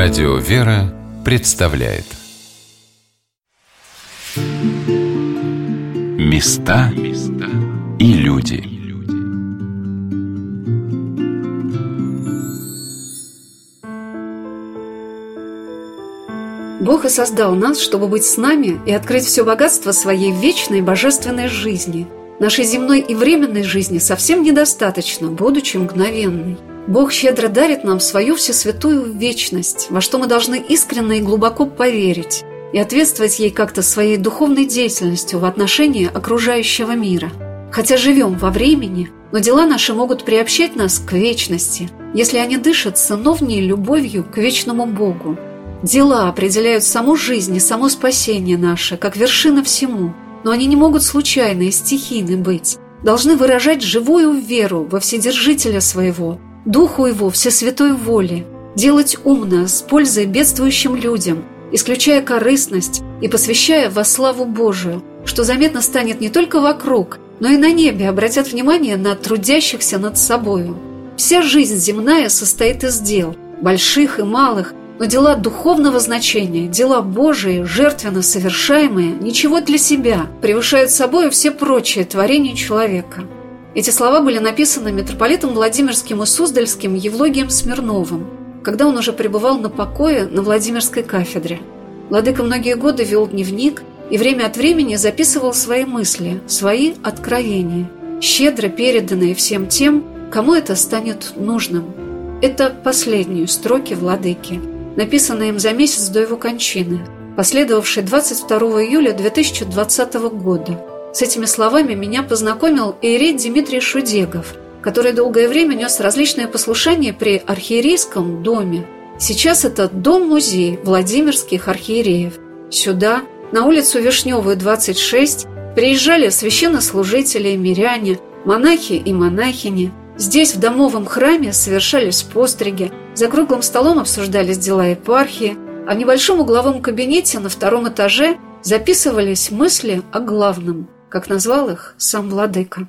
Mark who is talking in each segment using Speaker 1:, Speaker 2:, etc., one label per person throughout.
Speaker 1: Радио «Вера» представляет Места и люди
Speaker 2: Бог и создал нас, чтобы быть с нами и открыть все богатство своей вечной божественной жизни. Нашей земной и временной жизни совсем недостаточно, будучи мгновенной. Бог щедро дарит нам свою всесвятую вечность, во что мы должны искренне и глубоко поверить и ответствовать ей как-то своей духовной деятельностью в отношении окружающего мира. Хотя живем во времени, но дела наши могут приобщать нас к вечности, если они дышат сыновней любовью к вечному Богу. Дела определяют саму жизнь и само спасение наше, как вершина всему, но они не могут случайно и стихийны быть, должны выражать живую веру во Вседержителя своего – Духу Его всесвятой воли, делать умно, с пользой бедствующим людям, исключая корыстность и посвящая во славу Божию, что заметно станет не только вокруг, но и на небе обратят внимание на трудящихся над собою. Вся жизнь земная состоит из дел, больших и малых, но дела духовного значения, дела Божии, жертвенно совершаемые, ничего для себя, превышают собою все прочие творения человека – эти слова были написаны митрополитом Владимирским и Суздальским Евлогием Смирновым, когда он уже пребывал на покое на Владимирской кафедре. Владыка многие годы вел дневник и время от времени записывал свои мысли, свои откровения, щедро переданные всем тем, кому это станет нужным. Это последние строки Владыки, написанные им за месяц до его кончины, последовавшей 22 июля 2020 года – с этими словами меня познакомил Иерей Дмитрий Шудегов, который долгое время нес различные послушания при архиерейском доме. Сейчас это дом-музей Владимирских архиереев. Сюда, на улицу Вишневую, 26, приезжали священнослужители, миряне, монахи и монахини. Здесь, в домовом храме, совершались постриги, за круглым столом обсуждались дела епархии, а в небольшом угловом кабинете на втором этаже записывались мысли о главном – как назвал их сам владыка.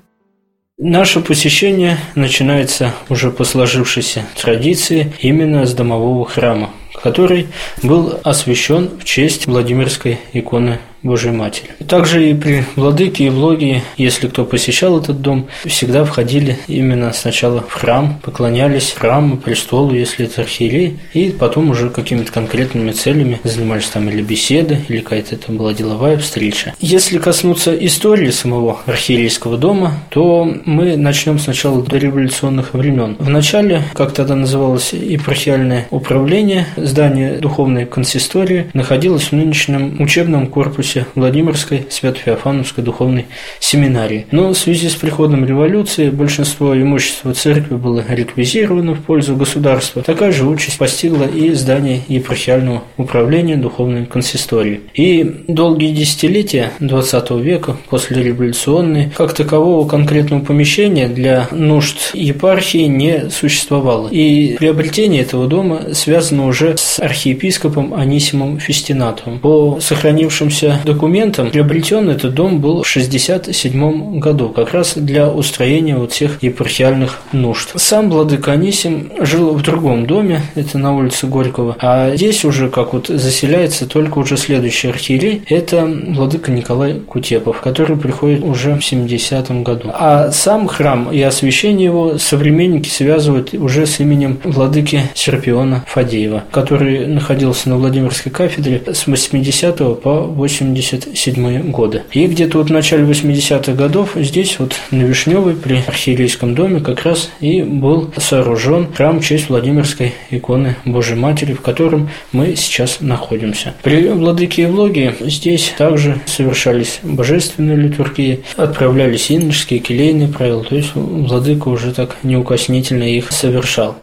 Speaker 3: Наше посещение начинается уже по сложившейся традиции именно с домового храма, который был освящен в честь Владимирской иконы Божьей Матери. Также и при Владыке и Влоге, если кто посещал этот дом, всегда входили именно сначала в храм, поклонялись храму, престолу, если это архиерей, и потом уже какими-то конкретными целями занимались там или беседы, или какая-то это была деловая встреча. Если коснуться истории самого архиерейского дома, то мы начнем сначала до революционных времен. Вначале, как тогда называлось епархиальное управление, здание духовной консистории находилось в нынешнем учебном корпусе корпусе Владимирской Свято-Феофановской духовной семинарии. Но в связи с приходом революции большинство имущества церкви было реквизировано в пользу государства. Такая же участь постигла и здание епархиального управления духовной консистории. И долгие десятилетия XX века, после революционной, как такового конкретного помещения для нужд епархии не существовало. И приобретение этого дома связано уже с архиепископом Анисимом Фестинатом. По сохранившимся документам приобретен этот дом был в 1967 году, как раз для устроения вот всех епархиальных нужд. Сам владыка Анисим жил в другом доме, это на улице Горького, а здесь уже как вот заселяется только уже следующий архиерей, это владыка Николай Кутепов, который приходит уже в 70 году. А сам храм и освящение его современники связывают уже с именем владыки Серпиона Фадеева, который находился на Владимирской кафедре с 80 по 80 1977 годы. И где-то вот в начале 80-х годов здесь вот на Вишневой при архиерейском доме как раз и был сооружен храм в честь Владимирской иконы Божьей Матери, в котором мы сейчас находимся. При Владыке Евлогии здесь также совершались божественные литургии, отправлялись иночские, келейные правила, то есть Владыка уже так неукоснительно их совершал.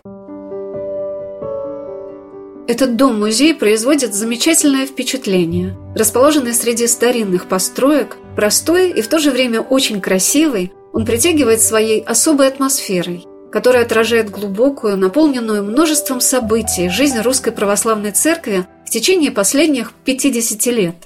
Speaker 2: Этот дом-музей производит замечательное впечатление. Расположенный среди старинных построек, простой и в то же время очень красивый, он притягивает своей особой атмосферой, которая отражает глубокую, наполненную множеством событий жизнь Русской Православной Церкви в течение последних 50 лет.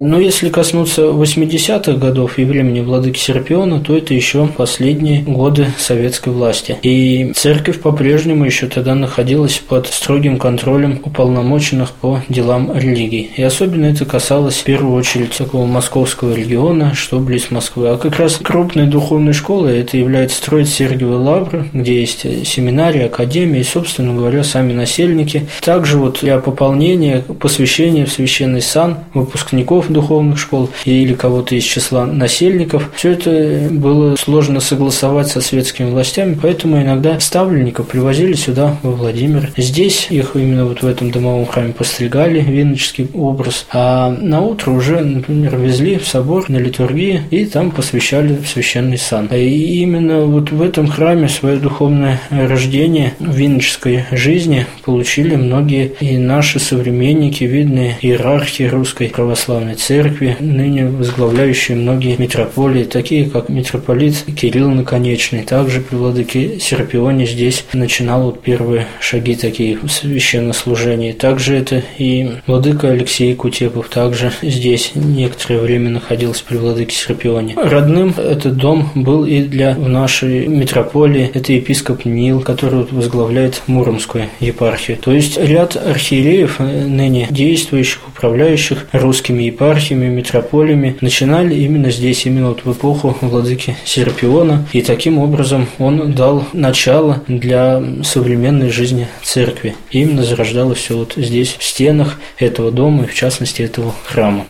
Speaker 3: Но если коснуться 80-х годов и времени владыки Серпиона, то это еще последние годы советской власти. И церковь по-прежнему еще тогда находилась под строгим контролем уполномоченных по делам религии. И особенно это касалось в первую очередь такого московского региона, что близ Москвы. А как раз крупной духовной школой это является строить Сергиевы Лавры, где есть семинарии, академии и, собственно говоря, сами насельники. Также вот для пополнения, посвящения в священный сан выпускников духовных школ или кого-то из числа насельников. Все это было сложно согласовать со светскими властями, поэтому иногда ставленников привозили сюда, во Владимир. Здесь их именно вот в этом домовом храме постригали, виночский образ, а на утро уже, например, везли в собор на литургии и там посвящали священный сан. И именно вот в этом храме свое духовное рождение в виноческой жизни получили многие и наши современники, видные иерархи русской православной церкви, ныне возглавляющие многие митрополии, такие как митрополит Кирилл Наконечный. Также при владыке Серпионе здесь начинал вот первые шаги такие в священнослужении. Также это и владыка Алексей Кутепов, также здесь некоторое время находился при владыке Серпионе. Родным этот дом был и для в нашей митрополии, это епископ Нил, который возглавляет Муромскую епархию. То есть ряд архиереев, э, ныне действующих, управляющих русскими епархиями, метрополиями начинали именно здесь, именно вот в эпоху владыки Серапиона, и таким образом он дал начало для современной жизни церкви. И именно зарождалось все вот здесь, в стенах этого дома, и в частности этого храма.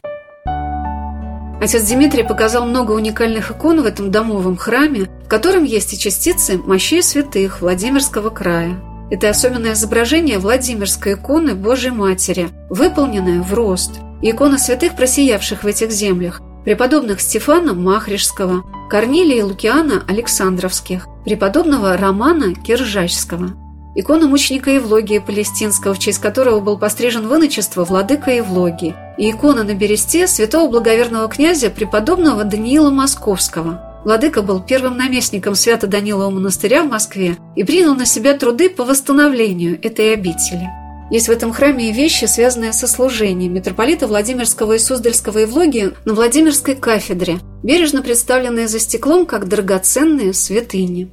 Speaker 2: Отец Дмитрий показал много уникальных икон в этом домовом храме, в котором есть и частицы мощей святых Владимирского края. Это особенное изображение Владимирской иконы Божьей Матери, выполненное в рост – Иконы святых, просиявших в этих землях, преподобных Стефана Махришского, Корнилия и Лукиана Александровских, преподобного Романа Киржачского, икона мученика Евлогия Палестинского, в честь которого был пострижен выночество владыка Евлогии, и икона на бересте святого благоверного князя преподобного Даниила Московского. Владыка был первым наместником Свято-Данилова монастыря в Москве и принял на себя труды по восстановлению этой обители. Есть в этом храме и вещи, связанные со служением митрополита Владимирского и Суздальского Евлогия на Владимирской кафедре, бережно представленные за стеклом как драгоценные святыни.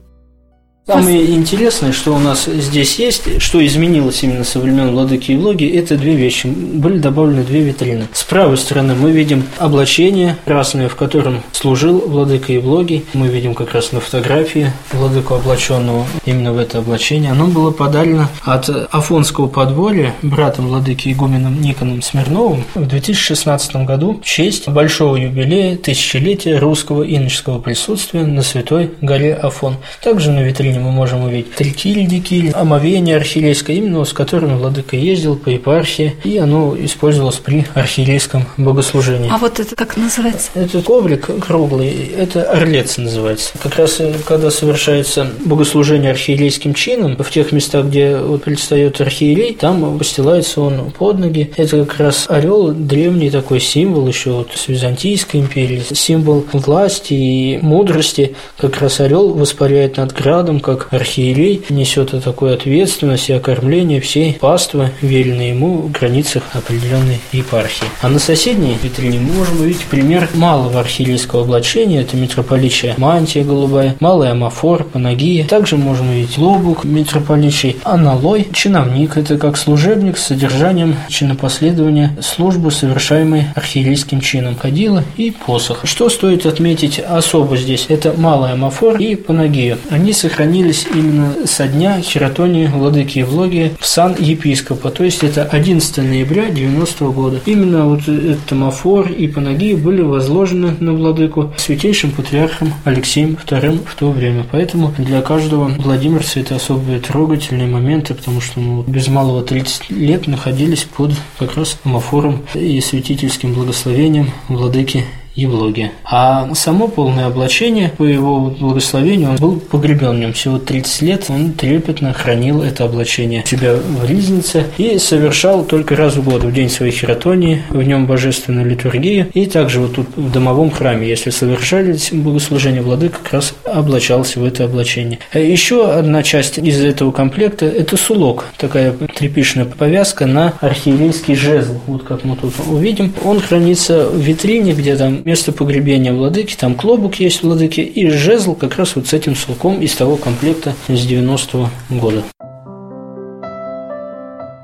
Speaker 3: Самое интересное, что у нас здесь есть, что изменилось именно со времен Владыки Евлогии, это две вещи. Были добавлены две витрины. С правой стороны мы видим облачение красное, в котором служил Владыка Евлогий. Мы видим как раз на фотографии Владыку облаченного именно в это облачение. Оно было подарено от Афонского подворья братом Владыки Игуменом Никоном Смирновым в 2016 году в честь большого юбилея тысячелетия русского иноческого присутствия на Святой горе Афон. Также на витрине мы можем увидеть трикиль, дикиль, омовение архиерейское, именно с которым владыка ездил по епархии, и оно использовалось при архиерейском богослужении.
Speaker 2: А вот это как называется?
Speaker 3: Этот коврик круглый, это орлец называется. Как раз э, когда совершается богослужение архиерейским чином, в тех местах, где вот предстает архиерей, там постилается он под ноги. Это как раз орел, древний такой символ еще вот с Византийской империи, символ власти и мудрости. Как раз орел воспаряет над градом, как архиерей несет такую ответственность и окормление всей паствы, веренной ему в границах определенной епархии. А на соседней витрине мы можем увидеть пример малого архиерейского облачения, это митрополичья мантия голубая, малый амафор, панагия. Также можем увидеть лобук митрополичий, аналой, чиновник, это как служебник с содержанием чинопоследования службы, совершаемой архиерейским чином, ходила и посох. Что стоит отметить особо здесь? Это малый амафор и панагия. Они сохранились сохранились именно со дня хератонии владыки Евлогия в сан епископа, то есть это 11 ноября 90 года. Именно вот этот томофор и панагии были возложены на владыку святейшим патриархом Алексеем II в то время. Поэтому для каждого владимирца это особые трогательные моменты, потому что мы без малого 30 лет находились под как раз амофором и святительским благословением владыки Евлогия. А само полное облачение, по его благословению, он был погребен в нем всего 30 лет, он трепетно хранил это облачение у себя в ризнице и совершал только раз в год, в день своей хератонии, в нем божественную литургию, и также вот тут в домовом храме, если совершались богослужения, владыка как раз облачался в это облачение. А Еще одна часть из этого комплекта – это сулок, такая тряпичная повязка на архиерейский жезл, вот как мы тут увидим. Он хранится в витрине, где там место погребения владыки, там клобук есть владыки, и жезл как раз вот с этим сулком из того комплекта с 90-го года.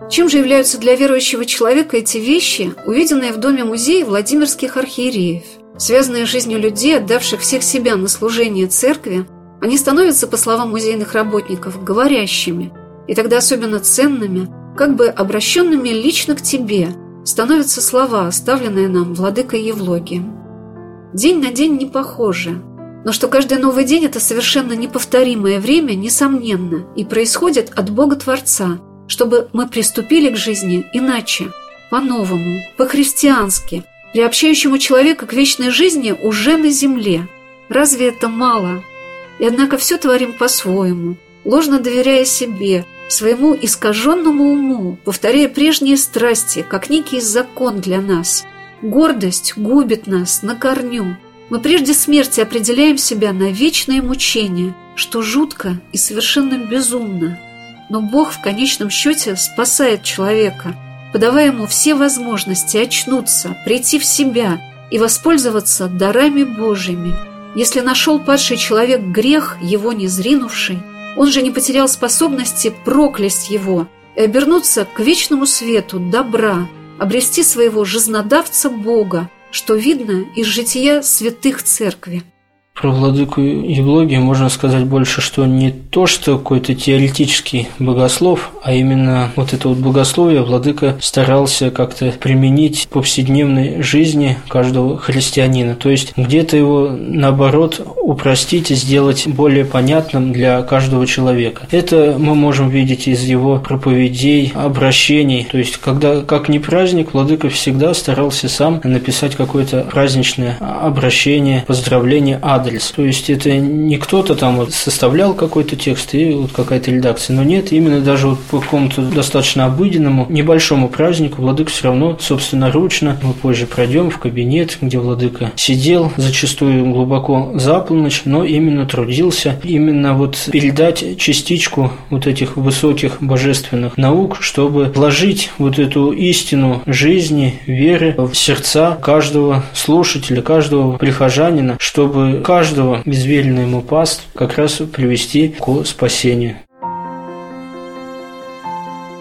Speaker 2: Чем же являются для верующего человека эти вещи, увиденные в доме музея Владимирских архиереев? Связанные с жизнью людей, отдавших всех себя на служение церкви, они становятся, по словам музейных работников, говорящими, и тогда особенно ценными, как бы обращенными лично к тебе, становятся слова, оставленные нам владыкой Евлогием. День на день не похожи, но что каждый новый день – это совершенно неповторимое время, несомненно, и происходит от Бога Творца – чтобы мы приступили к жизни иначе, по-новому, по-христиански, приобщающему человека к вечной жизни уже на земле. Разве это мало? И однако все творим по-своему, ложно доверяя себе, своему искаженному уму, повторяя прежние страсти, как некий закон для нас. Гордость губит нас на корню. Мы прежде смерти определяем себя на вечное мучение, что жутко и совершенно безумно но Бог в конечном счете спасает человека, подавая ему все возможности очнуться, прийти в себя и воспользоваться дарами Божьими. Если нашел падший человек грех, его не зринувший, он же не потерял способности проклясть его и обернуться к вечному свету добра, обрести своего жизнодавца Бога, что видно из жития святых церкви.
Speaker 3: Про владыку Евлогия можно сказать больше, что не то, что какой-то теоретический богослов, а именно вот это вот богословие владыка старался как-то применить в повседневной жизни каждого христианина. То есть где-то его, наоборот, упростить и сделать более понятным для каждого человека. Это мы можем видеть из его проповедей, обращений. То есть, когда, как не праздник, владыка всегда старался сам написать какое-то праздничное обращение, поздравление, адрес адрес. То есть это не кто-то там вот составлял какой-то текст и вот какая-то редакция. Но нет, именно даже вот по какому-то достаточно обыденному, небольшому празднику владыка все равно собственноручно, мы позже пройдем в кабинет, где владыка сидел, зачастую глубоко за полночь, но именно трудился, именно вот передать частичку вот этих высоких божественных наук, чтобы вложить вот эту истину жизни, веры в сердца каждого слушателя, каждого прихожанина, чтобы каждого безверенный ему паст как раз привести к спасению.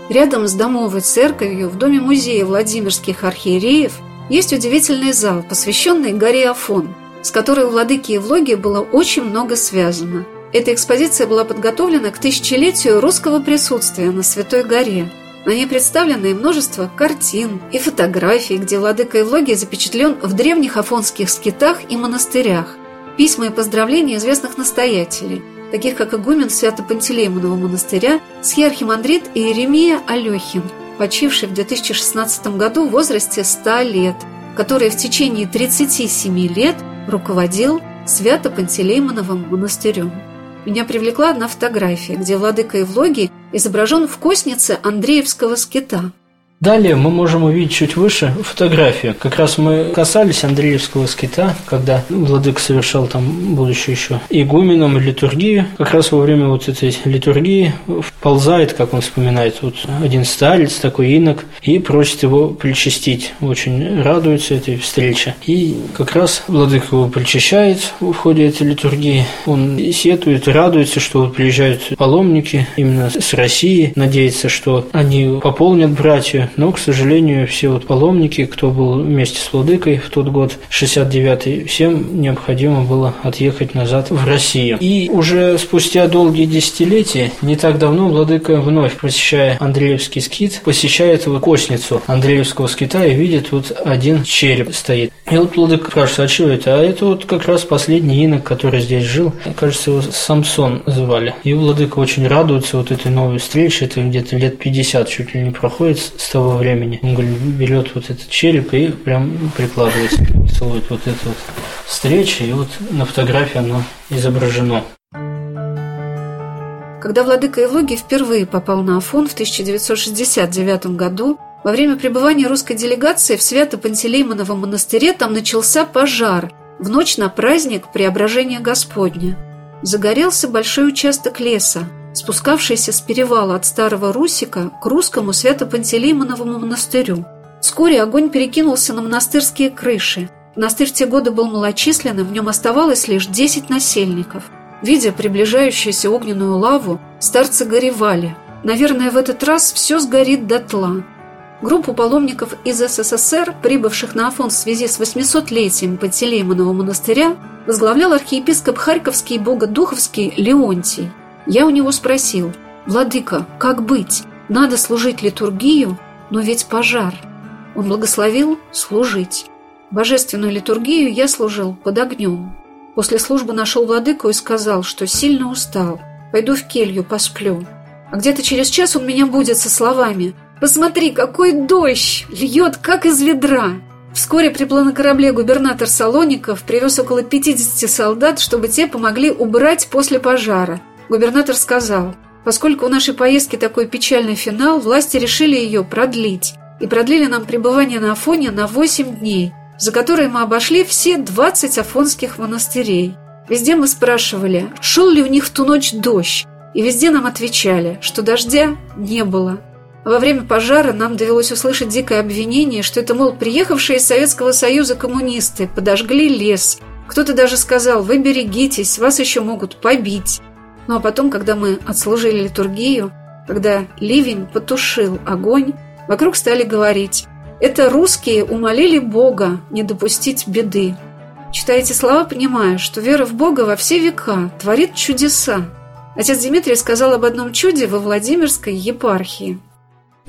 Speaker 2: Рядом с домовой церковью в доме музея Владимирских архиереев есть удивительный зал, посвященный горе Афон, с которой у владыки Евлогии было очень много связано. Эта экспозиция была подготовлена к тысячелетию русского присутствия на Святой горе. На ней представлено и множество картин и фотографий, где владыка Евлогия запечатлен в древних афонских скитах и монастырях письма и поздравления известных настоятелей, таких как игумен Свято-Пантелеймонова монастыря, схиархимандрит Иеремия Алехин, почивший в 2016 году в возрасте 100 лет, который в течение 37 лет руководил Свято-Пантелеймоновым монастырем. Меня привлекла одна фотография, где владыка Евлогий изображен в коснице Андреевского скита –
Speaker 3: Далее мы можем увидеть чуть выше фотографию. Как раз мы касались Андреевского скита, когда Владык совершал там, будучи еще игуменом, литургию. Как раз во время вот этой литургии вползает, как он вспоминает, вот один старец, такой инок, и просит его причастить. Очень радуется этой встрече. И как раз Владык его причащает в ходе этой литургии. Он сетует, радуется, что вот приезжают паломники именно с России, надеется, что они пополнят братья но, к сожалению, все вот паломники, кто был вместе с Владыкой в тот год, 69-й, всем необходимо было отъехать назад в Россию. И уже спустя долгие десятилетия, не так давно, Владыка вновь, посещая Андреевский скит, посещает его косницу Андреевского скита и видит вот один череп стоит. И вот Владыка спрашивает, а что это? А это вот как раз последний инок, который здесь жил. Кажется, его Самсон звали. И Владыка очень радуется вот этой новой встрече. Это где-то лет 50 чуть ли не проходит с того того времени. Он говорит, берет вот этот череп и прям прикладывается, целует вот эту вот встречу, и вот на фотографии оно изображено.
Speaker 2: Когда владыка Евлогий впервые попал на Афон в 1969 году, во время пребывания русской делегации в Свято-Пантелеймоновом монастыре там начался пожар в ночь на праздник Преображения Господня. Загорелся большой участок леса, спускавшийся с перевала от Старого Русика к русскому Свято-Пантелеймоновому монастырю. Вскоре огонь перекинулся на монастырские крыши. Монастырь в те годы был малочисленным, в нем оставалось лишь 10 насельников. Видя приближающуюся огненную лаву, старцы горевали. Наверное, в этот раз все сгорит дотла. Группу паломников из СССР, прибывших на Афон в связи с 800-летием Пантелеймонова монастыря, возглавлял архиепископ Харьковский и Богодуховский Леонтий. Я у него спросил, «Владыка, как быть? Надо служить литургию, но ведь пожар». Он благословил служить. Божественную литургию я служил под огнем. После службы нашел владыку и сказал, что сильно устал. Пойду в келью, посплю. А где-то через час он меня будет со словами – Посмотри, какой дождь! Льет, как из ведра!» Вскоре приплыл на корабле губернатор Салоников, привез около 50 солдат, чтобы те помогли убрать после пожара. Губернатор сказал, поскольку у нашей поездки такой печальный финал, власти решили ее продлить. И продлили нам пребывание на Афоне на 8 дней, за которые мы обошли все 20 афонских монастырей. Везде мы спрашивали, шел ли у них в ту ночь дождь, и везде нам отвечали, что дождя не было. Во время пожара нам довелось услышать дикое обвинение, что это, мол, приехавшие из Советского Союза коммунисты подожгли лес. Кто-то даже сказал «Вы берегитесь, вас еще могут побить». Ну а потом, когда мы отслужили литургию, когда ливень потушил огонь, вокруг стали говорить «Это русские умолили Бога не допустить беды». Читая эти слова, понимая, что вера в Бога во все века творит чудеса. Отец Дмитрий сказал об одном чуде во Владимирской епархии –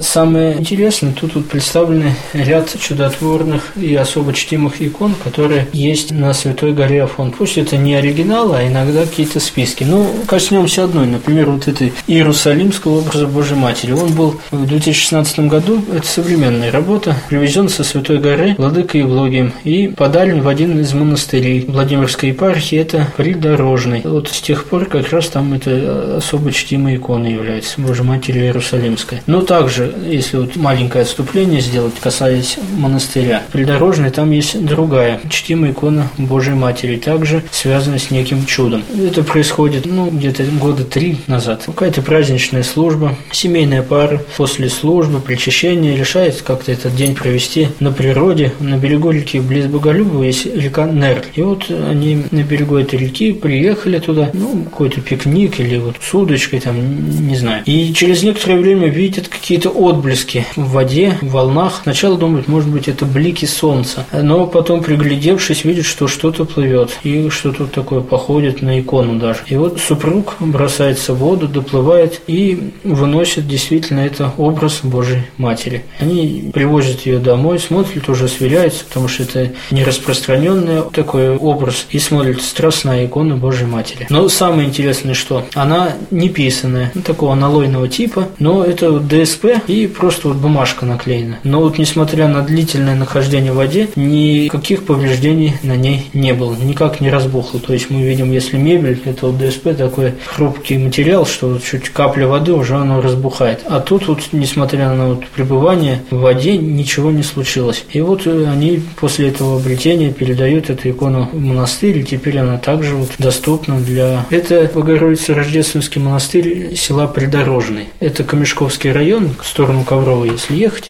Speaker 3: Самое интересное, тут вот представлены ряд чудотворных и особо чтимых икон, которые есть на Святой горе Афон. Пусть это не оригинал, а иногда какие-то списки. Но коснемся одной, например, вот этой Иерусалимского образа Божьей Матери. Он был в 2016 году, это современная работа, привезен со Святой горы Владыкой Евлогием и подарен в один из монастырей Владимирской епархии, это придорожный. Вот с тех пор как раз там это особо чтимая икона является, Божьей Матери Иерусалимской. Но также, если вот маленькое отступление сделать, касаясь монастыря, придорожной там есть другая, чтимая икона Божьей Матери, также связанная с неким чудом. Это происходит, ну, где-то года три назад. Какая-то праздничная служба, семейная пара после службы, причащения решает как-то этот день провести на природе, на берегу реки близ Боголюбова есть река Нер. И вот они на берегу этой реки приехали туда, ну, какой-то пикник или вот с удочкой там, не знаю. И через некоторое время видят какие-то отблески в воде, в волнах. Сначала думают, может быть, это блики солнца. Но потом, приглядевшись, видят, что что-то плывет. И что-то такое походит на икону даже. И вот супруг бросается в воду, доплывает и выносит действительно это образ Божьей Матери. Они привозят ее домой, смотрят, уже сверяются, потому что это не распространенный такой образ, и смотрят страстная икона Божьей Матери. Но самое интересное, что она не писанная, такого аналойного типа, но это ДСП, и просто вот бумажка наклеена. Но вот несмотря на длительное нахождение в воде, никаких повреждений на ней не было, никак не разбухло. То есть мы видим, если мебель, это вот ДСП такой хрупкий материал, что вот чуть капля воды уже оно разбухает. А тут вот, несмотря на вот пребывание в воде, ничего не случилось. И вот они после этого обретения передают эту икону в монастырь, и теперь она также вот доступна для... Это Богородица Рождественский монастырь села Придорожный. Это Камешковский район, сторону Коврова, если ехать.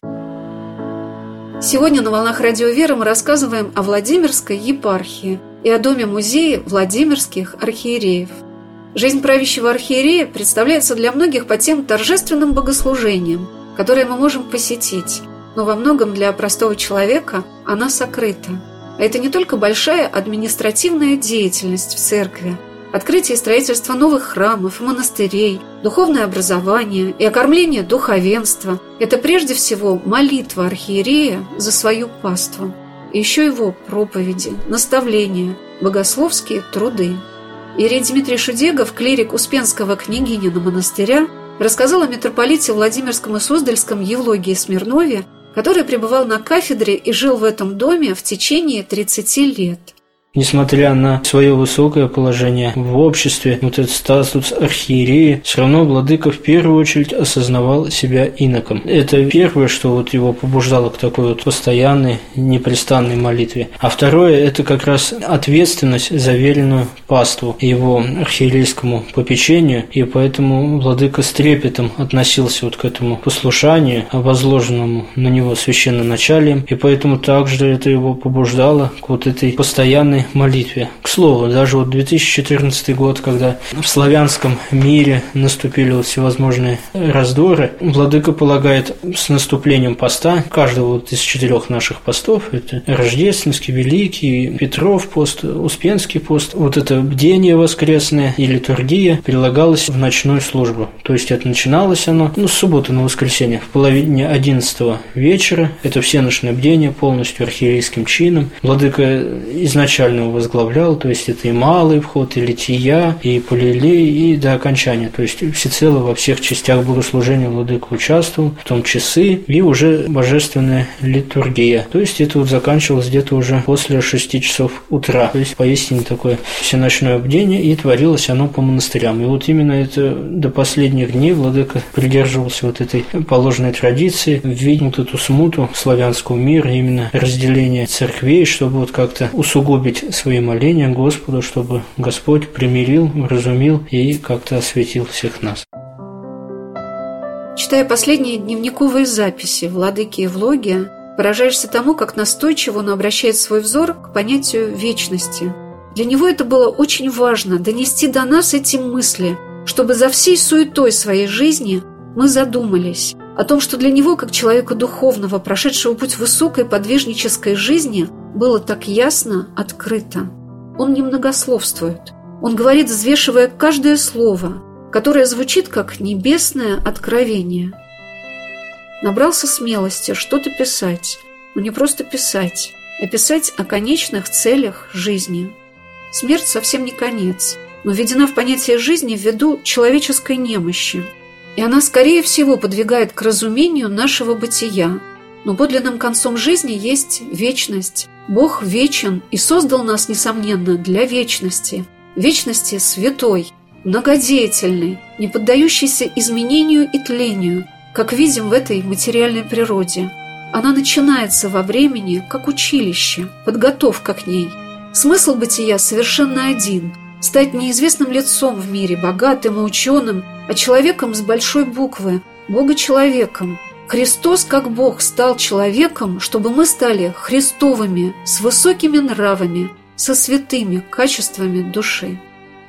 Speaker 2: Сегодня на «Волнах Радио Веры» мы рассказываем о Владимирской епархии и о доме-музее Владимирских архиереев. Жизнь правящего архиерея представляется для многих по тем торжественным богослужениям, которые мы можем посетить, но во многом для простого человека она сокрыта. А это не только большая административная деятельность в церкви – открытие и строительство новых храмов и монастырей, духовное образование и окормление духовенства – это прежде всего молитва архиерея за свою паству. И еще его проповеди, наставления, богословские труды. Ирей Дмитрий Шудегов, клирик Успенского княгинина монастыря, рассказал о митрополите Владимирском и Суздальском Евлогии Смирнове, который пребывал на кафедре и жил в этом доме в течение 30 лет.
Speaker 3: Несмотря на свое высокое положение в обществе, вот этот статус архиерея, все равно владыка в первую очередь осознавал себя иноком. Это первое, что вот его побуждало к такой вот постоянной, непрестанной молитве. А второе – это как раз ответственность за веренную паству его архиерейскому попечению, и поэтому владыка с трепетом относился вот к этому послушанию, возложенному на него священноначалием, и поэтому также это его побуждало к вот этой постоянной молитве. К слову, даже вот 2014 год, когда в славянском мире наступили вот всевозможные раздоры, Владыка полагает с наступлением поста, каждого вот из четырех наших постов, это Рождественский, Великий, Петров пост, Успенский пост, вот это бдение воскресное и литургия прилагалось в ночную службу. То есть это начиналось оно ну, с субботы на воскресенье в половине одиннадцатого вечера. Это все ночное бдение полностью архиерейским чином. Владыка изначально изначально возглавлял, то есть это и малый вход, и лития, и полилей, и до окончания. То есть всецело во всех частях богослужения владыка участвовал, в том часы, и уже божественная литургия. То есть это вот заканчивалось где-то уже после 6 часов утра. То есть поистине такое всеночное бдение, и творилось оно по монастырям. И вот именно это до последних дней владыка придерживался вот этой положенной традиции, видел вот эту смуту славянского мира, именно разделение церквей, чтобы вот как-то усугубить свои моления Господу, чтобы Господь примирил, разумил и как-то осветил всех нас.
Speaker 2: Читая последние дневниковые записи владыки Евлогия, поражаешься тому, как настойчиво он обращает свой взор к понятию вечности. Для него это было очень важно – донести до нас эти мысли, чтобы за всей суетой своей жизни мы задумались о том, что для него, как человека духовного, прошедшего путь высокой подвижнической жизни – было так ясно, открыто. Он не многословствует. Он говорит, взвешивая каждое слово, которое звучит как небесное откровение. Набрался смелости что-то писать, но не просто писать, а писать о конечных целях жизни. Смерть совсем не конец, но введена в понятие жизни ввиду человеческой немощи. И она, скорее всего, подвигает к разумению нашего бытия. Но подлинным концом жизни есть вечность, Бог вечен и создал нас, несомненно, для вечности. Вечности святой, многодеятельной, не поддающейся изменению и тлению, как видим в этой материальной природе. Она начинается во времени, как училище, подготовка к ней. Смысл бытия совершенно один – стать неизвестным лицом в мире, богатым и ученым, а человеком с большой буквы, Бога-человеком – Христос, как Бог, стал человеком, чтобы мы стали христовыми, с высокими нравами, со святыми качествами души.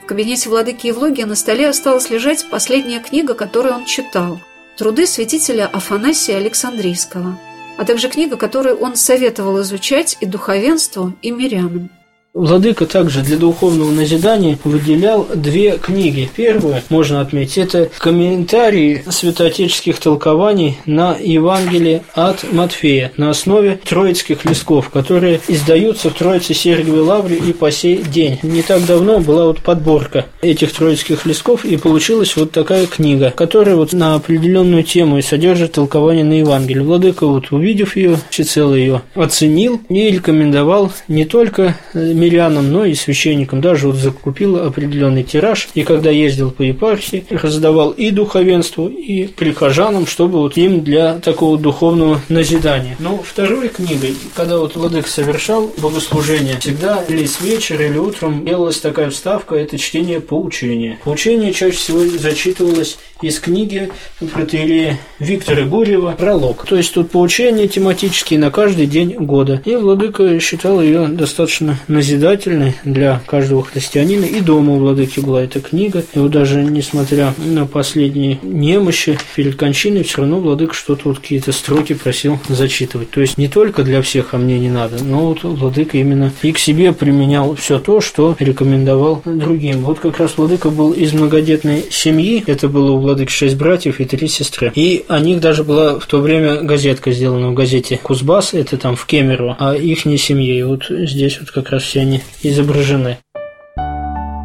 Speaker 2: В кабинете владыки Евлогия на столе осталась лежать последняя книга, которую он читал – труды святителя Афанасия Александрийского, а также книга, которую он советовал изучать и духовенству, и мирянам.
Speaker 3: Владыка также для духовного назидания выделял две книги. Первую, можно отметить, это комментарии святоотеческих толкований на Евангелие от Матфея на основе троицких листков, которые издаются в Троице Сергиевой Лавре и по сей день. Не так давно была вот подборка этих троицких листков, и получилась вот такая книга, которая вот на определенную тему и содержит толкование на Евангелие. Владыка вот увидев ее, всецело ее оценил и рекомендовал не только мирянам, но и священникам. Даже вот закупил определенный тираж, и когда ездил по епархии, раздавал и духовенству, и прихожанам, чтобы вот им для такого духовного назидания. Но второй книгой, когда вот владык совершал богослужение, всегда или с вечера, или утром делалась такая вставка, это чтение поучения. Поучение чаще всего зачитывалось из книги протеерея Виктора Гурьева «Пролог». То есть тут поучения тематические на каждый день года. И владыка считал ее достаточно назидательной назидательной для каждого христианина. И дома у владыки была эта книга. И вот даже несмотря на последние немощи перед кончиной, все равно владыка что-то вот какие-то строки просил зачитывать. То есть не только для всех, а мне не надо, но вот владыка именно и к себе применял все то, что рекомендовал другим. Вот как раз владыка был из многодетной семьи. Это было у владыки шесть братьев и три сестры. И о них даже была в то время газетка сделана в газете Кузбасс, это там в Кемерово, а их не семье. И вот здесь вот как раз все они изображены.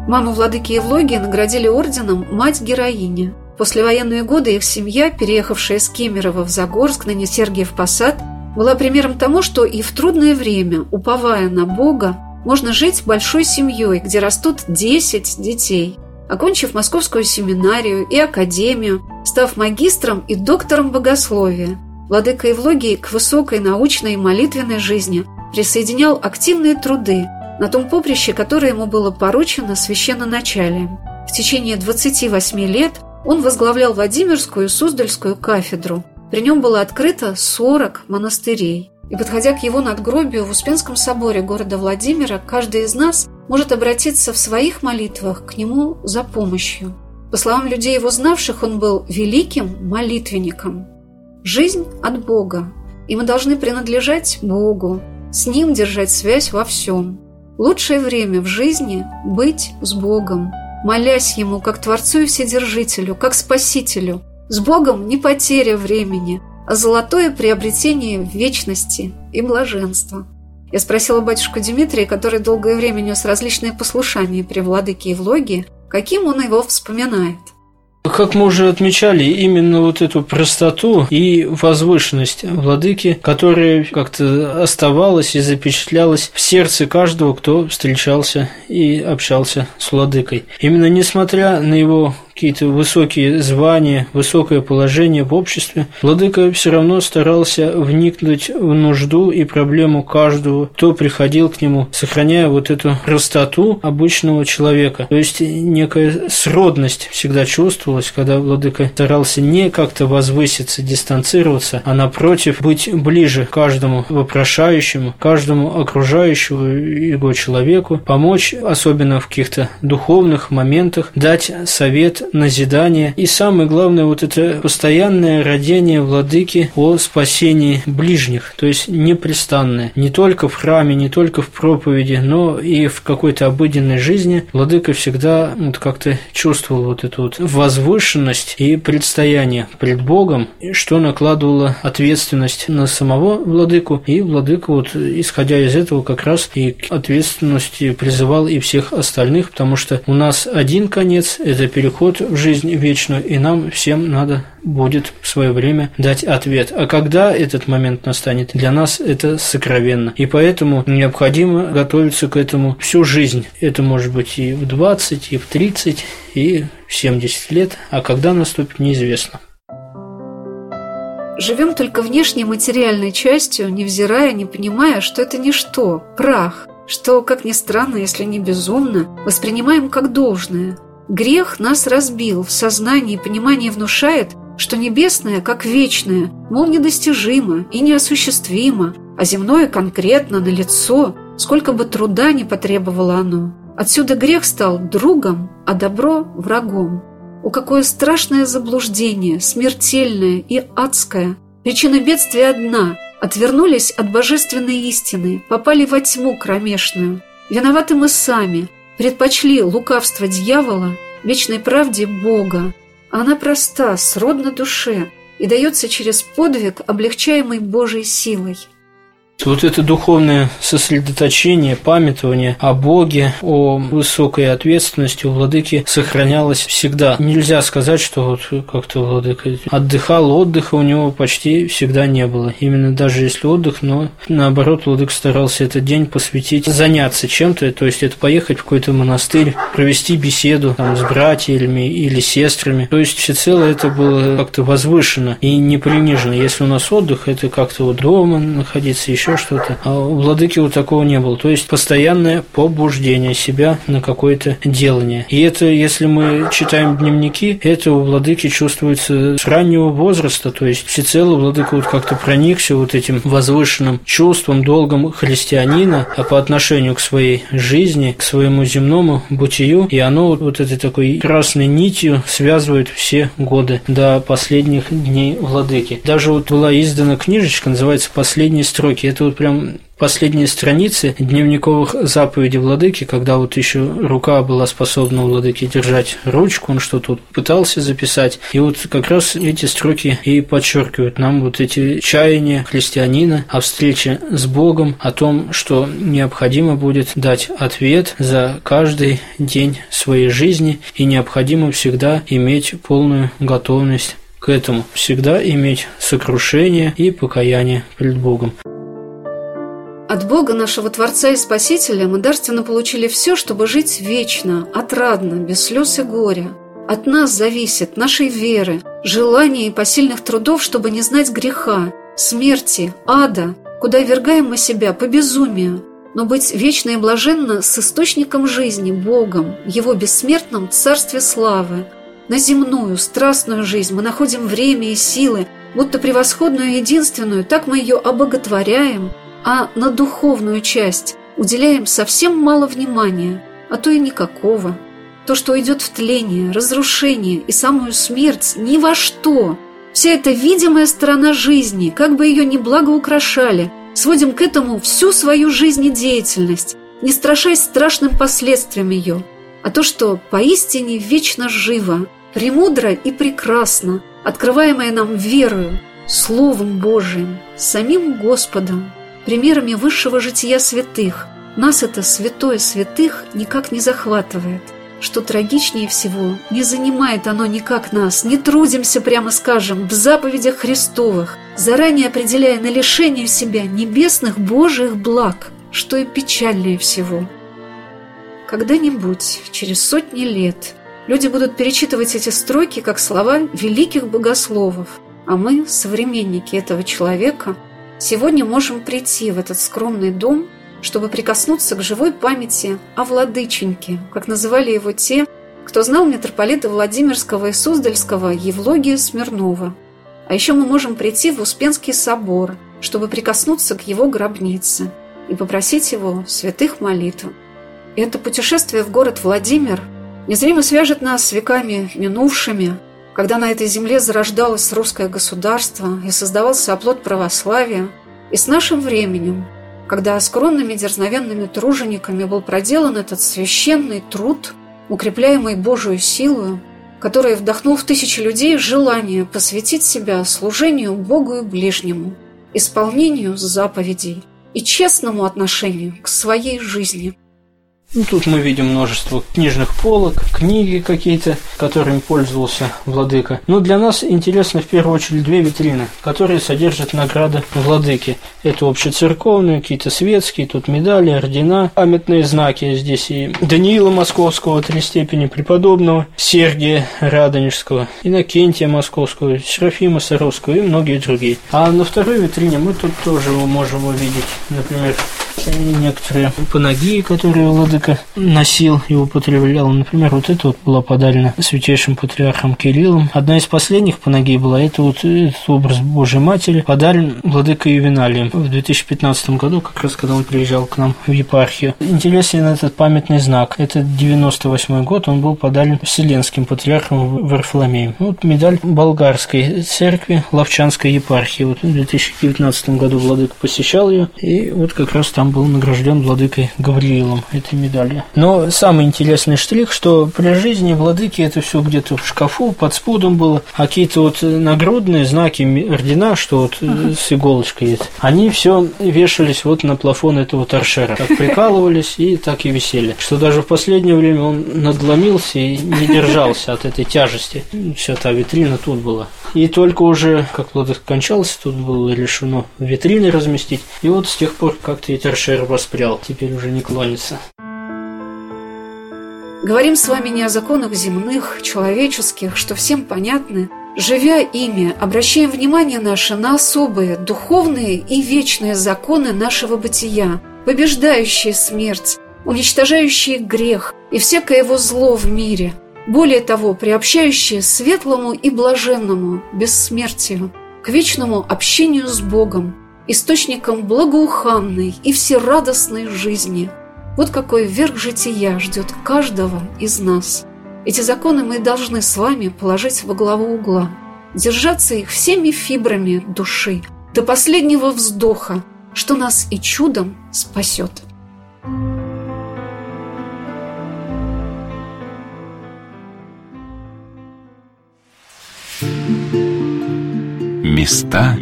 Speaker 2: Маму владыки Евлогия наградили орденом «Мать-героиня». послевоенные годы их семья, переехавшая с Кемерово в Загорск на Несергиев Посад, была примером тому, что и в трудное время, уповая на Бога, можно жить большой семьей, где растут 10 детей. Окончив московскую семинарию и академию, став магистром и доктором богословия, владыка Евлогий к высокой научной и молитвенной жизни присоединял активные труды на том поприще, которое ему было поручено священноначалием. В течение 28 лет он возглавлял Владимирскую и Суздальскую кафедру. При нем было открыто 40 монастырей. И подходя к его надгробию в Успенском соборе города Владимира, каждый из нас может обратиться в своих молитвах к нему за помощью. По словам людей, его знавших, он был великим молитвенником. Жизнь от Бога, и мы должны принадлежать Богу, с Ним держать связь во всем. Лучшее время в жизни – быть с Богом, молясь Ему как Творцу и Вседержителю, как Спасителю. С Богом не потеря времени, а золотое приобретение вечности и блаженства. Я спросила батюшку Дмитрия, который долгое время нес различные послушания при владыке Евлогии, каким он его вспоминает –
Speaker 3: как мы уже отмечали, именно вот эту простоту и возвышенность владыки, которая как-то оставалась и запечатлялась в сердце каждого, кто встречался и общался с владыкой. Именно несмотря на его какие-то высокие звания, высокое положение в обществе, владыка все равно старался вникнуть в нужду и проблему каждого, кто приходил к нему, сохраняя вот эту простоту обычного человека. То есть некая сродность всегда чувствовалась, когда владыка старался не как-то возвыситься, дистанцироваться, а напротив быть ближе каждому вопрошающему, каждому окружающему его человеку, помочь, особенно в каких-то духовных моментах, дать совет, назидание. И самое главное, вот это постоянное родение владыки о спасении ближних, то есть непрестанное. Не только в храме, не только в проповеди, но и в какой-то обыденной жизни владыка всегда вот как-то чувствовал вот эту вот возвышенность и предстояние пред Богом, что накладывало ответственность на самого владыку, и владыка вот исходя из этого как раз и к ответственности призывал и всех остальных, потому что у нас один конец – это переход в жизнь вечную, и нам всем надо будет в свое время дать ответ. А когда этот момент настанет, для нас это сокровенно. И поэтому необходимо готовиться к этому всю жизнь. Это может быть и в 20, и в 30, и в 70 лет, а когда наступит, неизвестно.
Speaker 2: Живем только внешней материальной частью, невзирая, не понимая, что это ничто, прах, что, как ни странно, если не безумно, воспринимаем как должное – Грех нас разбил, в сознании и понимании внушает, что небесное, как вечное, мол, недостижимо и неосуществимо, а земное конкретно, на лицо, сколько бы труда не потребовало оно. Отсюда грех стал другом, а добро – врагом. О, какое страшное заблуждение, смертельное и адское! Причина бедствия одна – отвернулись от божественной истины, попали во тьму кромешную. Виноваты мы сами – предпочли лукавство дьявола вечной правде Бога. Она проста, сродна душе и дается через подвиг, облегчаемый Божьей силой.
Speaker 3: Вот это духовное сосредоточение, памятование о Боге, о высокой ответственности у владыки сохранялось всегда. Нельзя сказать, что вот как-то владыка отдыхал, отдыха у него почти всегда не было. Именно даже если отдых, но наоборот, владыка старался этот день посвятить, заняться чем-то, то есть это поехать в какой-то монастырь, провести беседу там, с братьями или сестрами. То есть всецело это было как-то возвышено и не принижено. Если у нас отдых, это как-то вот дома находиться, еще еще что-то. А у владыки вот такого не было. То есть постоянное побуждение себя на какое-то делание. И это, если мы читаем дневники, это у владыки чувствуется с раннего возраста, то есть всецело владыка вот как-то проникся вот этим возвышенным чувством, долгом христианина, а по отношению к своей жизни, к своему земному бытию, и оно вот, вот этой такой красной нитью связывает все годы до последних дней владыки. Даже вот была издана книжечка, называется «Последние строки». Это это вот прям последние страницы дневниковых заповедей владыки, когда вот еще рука была способна у владыки держать ручку, он что-то вот пытался записать. И вот как раз эти строки и подчеркивают нам вот эти чаяния христианина о встрече с Богом, о том, что необходимо будет дать ответ за каждый день своей жизни и необходимо всегда иметь полную готовность к этому, всегда иметь сокрушение и покаяние перед Богом.
Speaker 2: От Бога, нашего Творца и Спасителя, мы дарственно получили все, чтобы жить вечно, отрадно, без слез и горя. От нас зависит нашей веры, желания и посильных трудов, чтобы не знать греха, смерти, ада, куда вергаем мы себя по безумию, но быть вечно и блаженно с источником жизни, Богом, Его бессмертном Царстве Славы. На земную, страстную жизнь мы находим время и силы, будто превосходную единственную, так мы ее обоготворяем – а на духовную часть уделяем совсем мало внимания, а то и никакого. То, что идет в тление, разрушение и самую смерть, ни во что. Вся эта видимая сторона жизни, как бы ее ни благоукрашали, сводим к этому всю свою жизнедеятельность, не страшась страшным последствиям ее. А то, что поистине вечно живо, премудро и прекрасно, открываемое нам верою, Словом Божиим, самим Господом, примерами высшего жития святых. Нас это святое святых никак не захватывает. Что трагичнее всего, не занимает оно никак нас, не трудимся, прямо скажем, в заповедях Христовых, заранее определяя на лишение себя небесных Божьих благ, что и печальнее всего. Когда-нибудь, через сотни лет, люди будут перечитывать эти строки как слова великих богословов, а мы, современники этого человека – Сегодня можем прийти в этот скромный дом, чтобы прикоснуться к живой памяти о владыченьке, как называли его те, кто знал митрополита Владимирского и Суздальского Евлогия Смирнова. А еще мы можем прийти в Успенский собор, чтобы прикоснуться к его гробнице и попросить его святых молитв. И это путешествие в город Владимир незримо свяжет нас с веками минувшими, когда на этой земле зарождалось русское государство и создавался оплот православия, и с нашим временем, когда скромными дерзновенными тружениками был проделан этот священный труд, укрепляемый Божию силою, который вдохнул в тысячи людей желание посвятить себя служению Богу и ближнему, исполнению заповедей и честному отношению к своей жизни –
Speaker 3: ну, тут мы видим множество книжных полок, книги какие-то, которыми пользовался владыка. Но для нас интересны в первую очередь две витрины, которые содержат награды владыки. Это общецерковные, какие-то светские, тут медали, ордена, памятные знаки. Здесь и Даниила Московского, три степени преподобного, Сергия Радонежского, Иннокентия Московского, Серафима Саровского и многие другие. А на второй витрине мы тут тоже можем увидеть, например, некоторые панагии, которые владыка носил и употреблял. Например, вот это вот была подарена святейшим патриархом Кириллом. Одна из последних панагий была, это вот этот образ Божьей Матери, подарен владыкой Ювеналием в 2015 году, как раз когда он приезжал к нам в епархию. Интересен этот памятный знак. Это 98 год, он был подарен Вселенским патриархом Варфоломеем. Вот медаль болгарской церкви Ловчанской епархии. Вот в 2019 году владыка посещал ее, и вот как раз там был награжден владыкой Гавриилом этой медалью. Но самый интересный штрих, что при жизни владыки это все где-то в шкафу, под спудом было, а какие-то вот нагрудные знаки, ордена, что вот uh-huh. с иголочкой есть, они все вешались вот на плафон этого торшера. Так прикалывались и так и висели. Что даже в последнее время он надломился и не держался от этой тяжести. Вся та витрина тут была. И только уже, как владыка кончался, тут было решено витрины разместить. И вот с тех пор как-то и торшер воспрял, теперь уже не клонится.
Speaker 2: Говорим с вами не о законах земных, человеческих, что всем понятны. Живя ими, обращаем внимание наше на особые, духовные и вечные законы нашего бытия, побеждающие смерть, уничтожающие грех и всякое его зло в мире, более того, приобщающие светлому и блаженному бессмертию, к вечному общению с Богом, источником благоуханной и всерадостной жизни. Вот какой верх жития ждет каждого из нас. Эти законы мы должны с вами положить во главу угла, держаться их всеми фибрами души, до последнего вздоха, что нас и чудом спасет.
Speaker 1: Места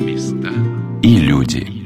Speaker 1: и люди.